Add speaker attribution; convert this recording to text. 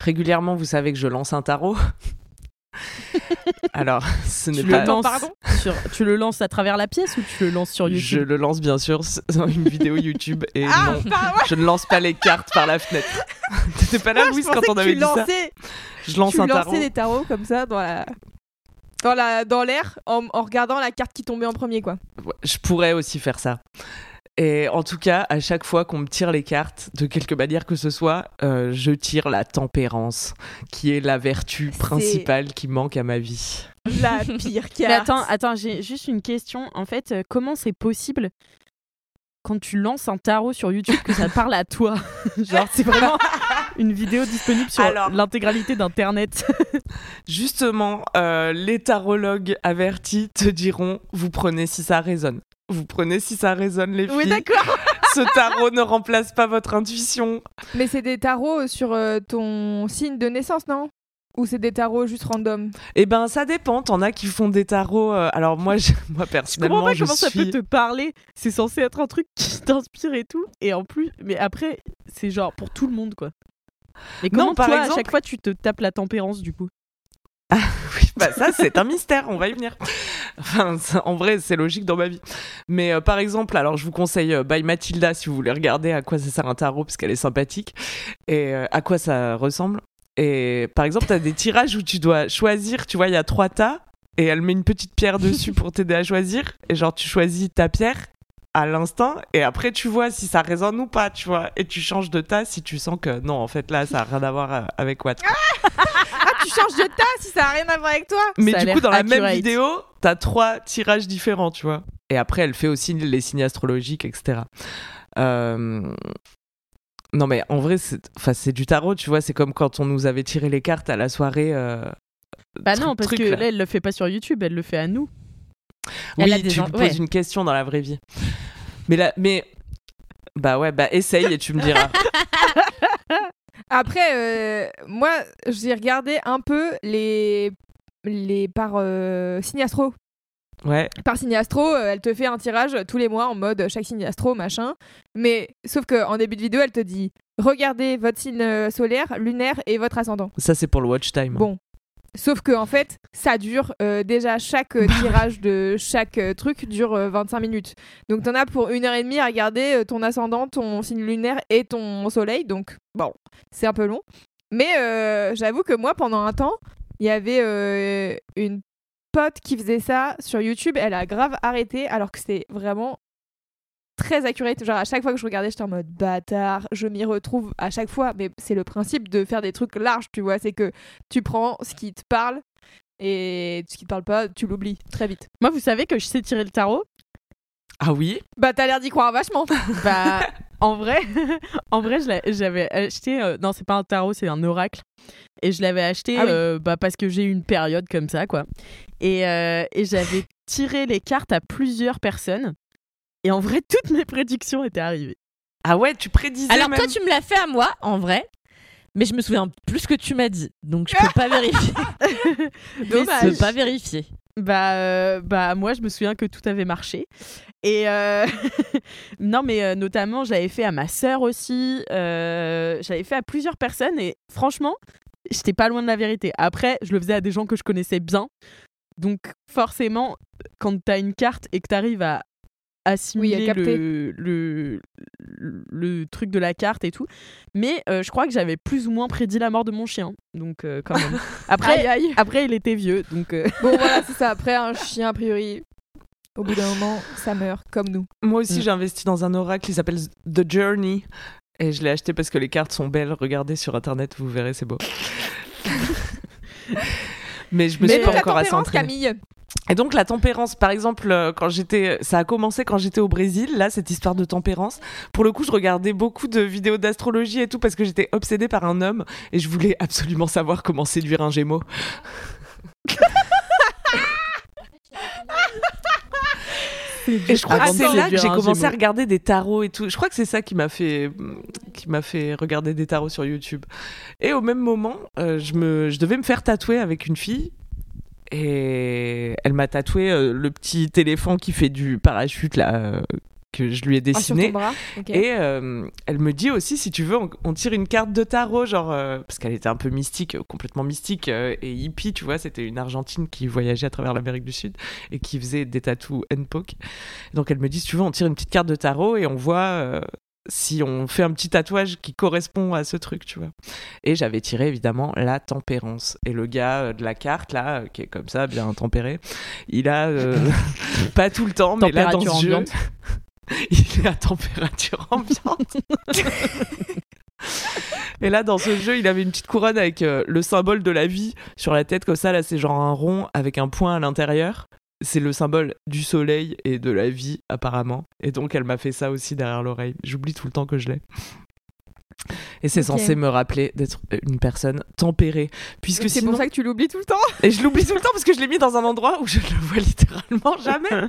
Speaker 1: Régulièrement, vous savez que je lance un tarot. Alors, ce n'est
Speaker 2: Tu
Speaker 1: pas.
Speaker 2: le, lances sur, tu le lances à travers la pièce ou tu le lances sur
Speaker 1: Je
Speaker 2: YouTube?
Speaker 1: le lance bien sûr dans une vidéo YouTube et
Speaker 3: Ah,
Speaker 1: non,
Speaker 3: pas ouais.
Speaker 1: je ne lance pas les cartes par la fenêtre. T'étais pas là,
Speaker 3: je
Speaker 1: Louise, quand on avait dit ça Je lance
Speaker 3: tu
Speaker 1: un tarot.
Speaker 3: des tarots comme ça dans la dans la dans l'air en, en regardant la carte qui tombait en premier quoi.
Speaker 1: Ouais, Je pourrais aussi faire ça. Et en tout cas, à chaque fois qu'on me tire les cartes, de quelque manière que ce soit, euh, je tire la tempérance, qui est la vertu principale qui manque à ma vie.
Speaker 3: La pire carte.
Speaker 2: Mais attends, attends, j'ai juste une question. En fait, euh, comment c'est possible quand tu lances un tarot sur YouTube que ça parle à toi? Genre, c'est vraiment une vidéo disponible sur l'intégralité d'Internet.
Speaker 1: Justement, euh, les tarologues avertis te diront vous prenez si ça résonne. Vous prenez si ça résonne, les filles.
Speaker 3: Oui d'accord.
Speaker 1: Ce tarot ne remplace pas votre intuition.
Speaker 3: Mais c'est des tarots sur euh, ton signe de naissance non? Ou c'est des tarots juste random?
Speaker 1: Eh ben, ça dépend. T'en as qui font des tarots. euh, alors moi, je- moi
Speaker 2: Je comprends
Speaker 1: personnellement,
Speaker 2: pas
Speaker 1: je
Speaker 2: comment ça peut te parler. C'est censé être un truc qui t'inspire et tout. Et en plus, mais après, c'est genre pour tout le monde, quoi. Mais comment
Speaker 1: Non, par
Speaker 2: toi, à chaque fois, tu te tapes la tempérance, du coup?
Speaker 1: Oui, bah ça, c'est un mystère. On va y venir. Enfin, ça- en vrai, c'est logique dans ma vie. Mais euh, par exemple, alors je vous conseille euh, By Mathilda si vous voulez regarder à quoi ça sert un tarot parce qu'elle est sympathique et euh, à quoi ça ressemble. Et par exemple, t'as des tirages où tu dois choisir. Tu vois, il y a trois tas et elle met une petite pierre dessus pour t'aider à choisir. Et genre, tu choisis ta pierre à l'instant et après tu vois si ça résonne ou pas, tu vois. Et tu changes de tas si tu sens que non, en fait là, ça a rien à voir euh, avec what.
Speaker 3: Ah tu changes de tas si ça a rien à voir avec toi
Speaker 1: Mais
Speaker 2: Ça
Speaker 1: du coup, dans la même vidéo, t'as trois tirages différents, tu vois. Et après, elle fait aussi les signes astrologiques, etc. Euh, Non, mais en vrai, c'est enfin, c'est du tarot, tu vois. C'est comme quand on nous avait tiré les cartes à la soirée. euh,
Speaker 2: Bah non, parce
Speaker 1: truc,
Speaker 2: que
Speaker 1: là.
Speaker 2: là, elle le fait pas sur YouTube, elle le fait à nous.
Speaker 4: Elle
Speaker 1: Oui, tu
Speaker 4: en-
Speaker 1: me poses
Speaker 4: ouais.
Speaker 1: une question dans la vraie vie. Mais là, mais. Bah ouais, bah essaye et tu me diras.
Speaker 3: Après, euh, moi, j'ai regardé un peu les, les par euh, signe astro.
Speaker 1: Ouais.
Speaker 3: Par signe astro, euh, elle te fait un tirage tous les mois en mode chaque signe astro, machin. Mais sauf qu'en début de vidéo, elle te dit regardez votre signe euh, solaire, lunaire et votre ascendant.
Speaker 1: Ça, c'est pour le watch time.
Speaker 3: Bon. Sauf que en fait, ça dure euh, déjà chaque euh, tirage de chaque euh, truc dure euh, 25 minutes. Donc t'en as pour une heure et demie à regarder ton ascendant, ton signe lunaire et ton soleil. Donc bon, c'est un peu long. Mais j'avoue que moi, pendant un temps, il y avait une pote qui faisait ça sur YouTube. Elle a grave arrêté alors que c'était vraiment très accurate. Genre à chaque fois que je regardais, j'étais en mode bâtard. Je m'y retrouve à chaque fois. Mais c'est le principe de faire des trucs larges, tu vois. C'est que tu prends ce qui te parle et ce qui te parle pas, tu l'oublies très vite.
Speaker 2: Moi, vous savez que je sais tirer le tarot?
Speaker 1: Ah oui?
Speaker 3: Bah t'as l'air d'y croire vachement.
Speaker 2: Bah, en vrai, en vrai, j'avais acheté. euh, non, c'est pas un tarot, c'est un oracle. Et je l'avais acheté
Speaker 3: Ah oui.
Speaker 2: euh, bah, parce que j'ai eu une période comme ça, quoi. Et, euh, et j'avais tiré les cartes à plusieurs personnes. Et en vrai, toutes mes prédictions étaient arrivées.
Speaker 1: Ah ouais, tu prédisais
Speaker 4: Alors
Speaker 1: même.
Speaker 4: toi, tu me l'as fait à moi, en vrai. Mais je me souviens plus que tu m'as dit. Donc je peux pas vérifier.
Speaker 3: Dommage.
Speaker 4: Je peux pas vérifier.
Speaker 2: Bah, euh, bah moi, je me souviens que tout avait marché. Et euh, non, mais euh, notamment, j'avais fait à ma sœur aussi. euh, j'avais fait à plusieurs personnes. Et franchement, j'étais pas loin de la vérité. Après, je le faisais à des gens que je connaissais bien. Donc, forcément, quand t'as une carte et que t'arrives à assimiler
Speaker 3: capter.
Speaker 2: le, le, le, le truc de la carte et tout. Mais euh, je crois que j'avais plus ou moins prédit la mort de mon chien. Donc, euh, quand même. Après,
Speaker 3: Aïe, aïe.
Speaker 2: après, il était vieux. Donc, euh,
Speaker 3: Bon voilà, c'est ça. Après un chien, a priori, au bout d'un moment, ça meurt comme nous.
Speaker 1: Moi aussi,
Speaker 2: Mm.
Speaker 1: j'ai investi dans un oracle, il s'appelle The Journey. Et je l'ai acheté parce que les cartes sont belles. Regardez sur internet, vous verrez, c'est beau. Mais je me
Speaker 3: Mais
Speaker 1: suis pas encore assez.
Speaker 3: Camille.
Speaker 1: Et donc la tempérance, par exemple, euh, quand j'étais, ça a commencé quand j'étais au Brésil, là cette histoire de tempérance. Pour le coup, je regardais beaucoup de vidéos d'astrologie et tout parce que j'étais obsédée par un homme et je voulais absolument savoir comment séduire un Gémeaux. Et je crois que c'est là que j'ai commencé à regarder des tarots et tout. Je crois que c'est ça qui m'a fait, qui m'a fait regarder des tarots sur YouTube. Et au même moment, euh, je me, je devais me faire tatouer avec une fille. Et elle m'a tatoué euh, le petit éléphant qui fait du parachute là euh, que je lui ai
Speaker 3: Ah, sur
Speaker 1: dessiné.
Speaker 3: ton bras Ok.
Speaker 1: Et euh, elle me dit aussi, si tu veux, on, on tire une carte de tarot, genre, euh, parce qu'elle était un peu mystique, euh, complètement mystique euh, et hippie, tu vois, c'était une Argentine qui voyageait à travers l'Amérique du Sud et qui faisait des tatous N-Poke. Donc elle me dit, si tu veux, on tire une petite carte de tarot et on voit euh, si on fait un petit tatouage qui correspond à ce truc, tu vois. Et j'avais tiré évidemment la tempérance. Et le gars euh, de la carte, là, euh, qui est comme ça, bien tempéré, il a, euh, pas tout le temps, mais là dans ce jeu, il est à température ambiante. Et là, dans ce jeu, il avait une petite couronne avec euh, le symbole de la vie sur la tête, comme ça. Là, c'est genre un rond avec un point à l'intérieur. C'est le symbole du soleil et de la vie, apparemment. Et donc, elle m'a fait ça aussi derrière l'oreille. J'oublie tout le temps que je l'ai. Et c'est censé me rappeler d'être une personne tempérée. Puisque
Speaker 3: C'est
Speaker 1: sinon...
Speaker 3: pour ça que tu l'oublies tout le temps.
Speaker 1: Et je l'oublie tout le temps parce que je l'ai mis dans un endroit où je ne le vois littéralement jamais.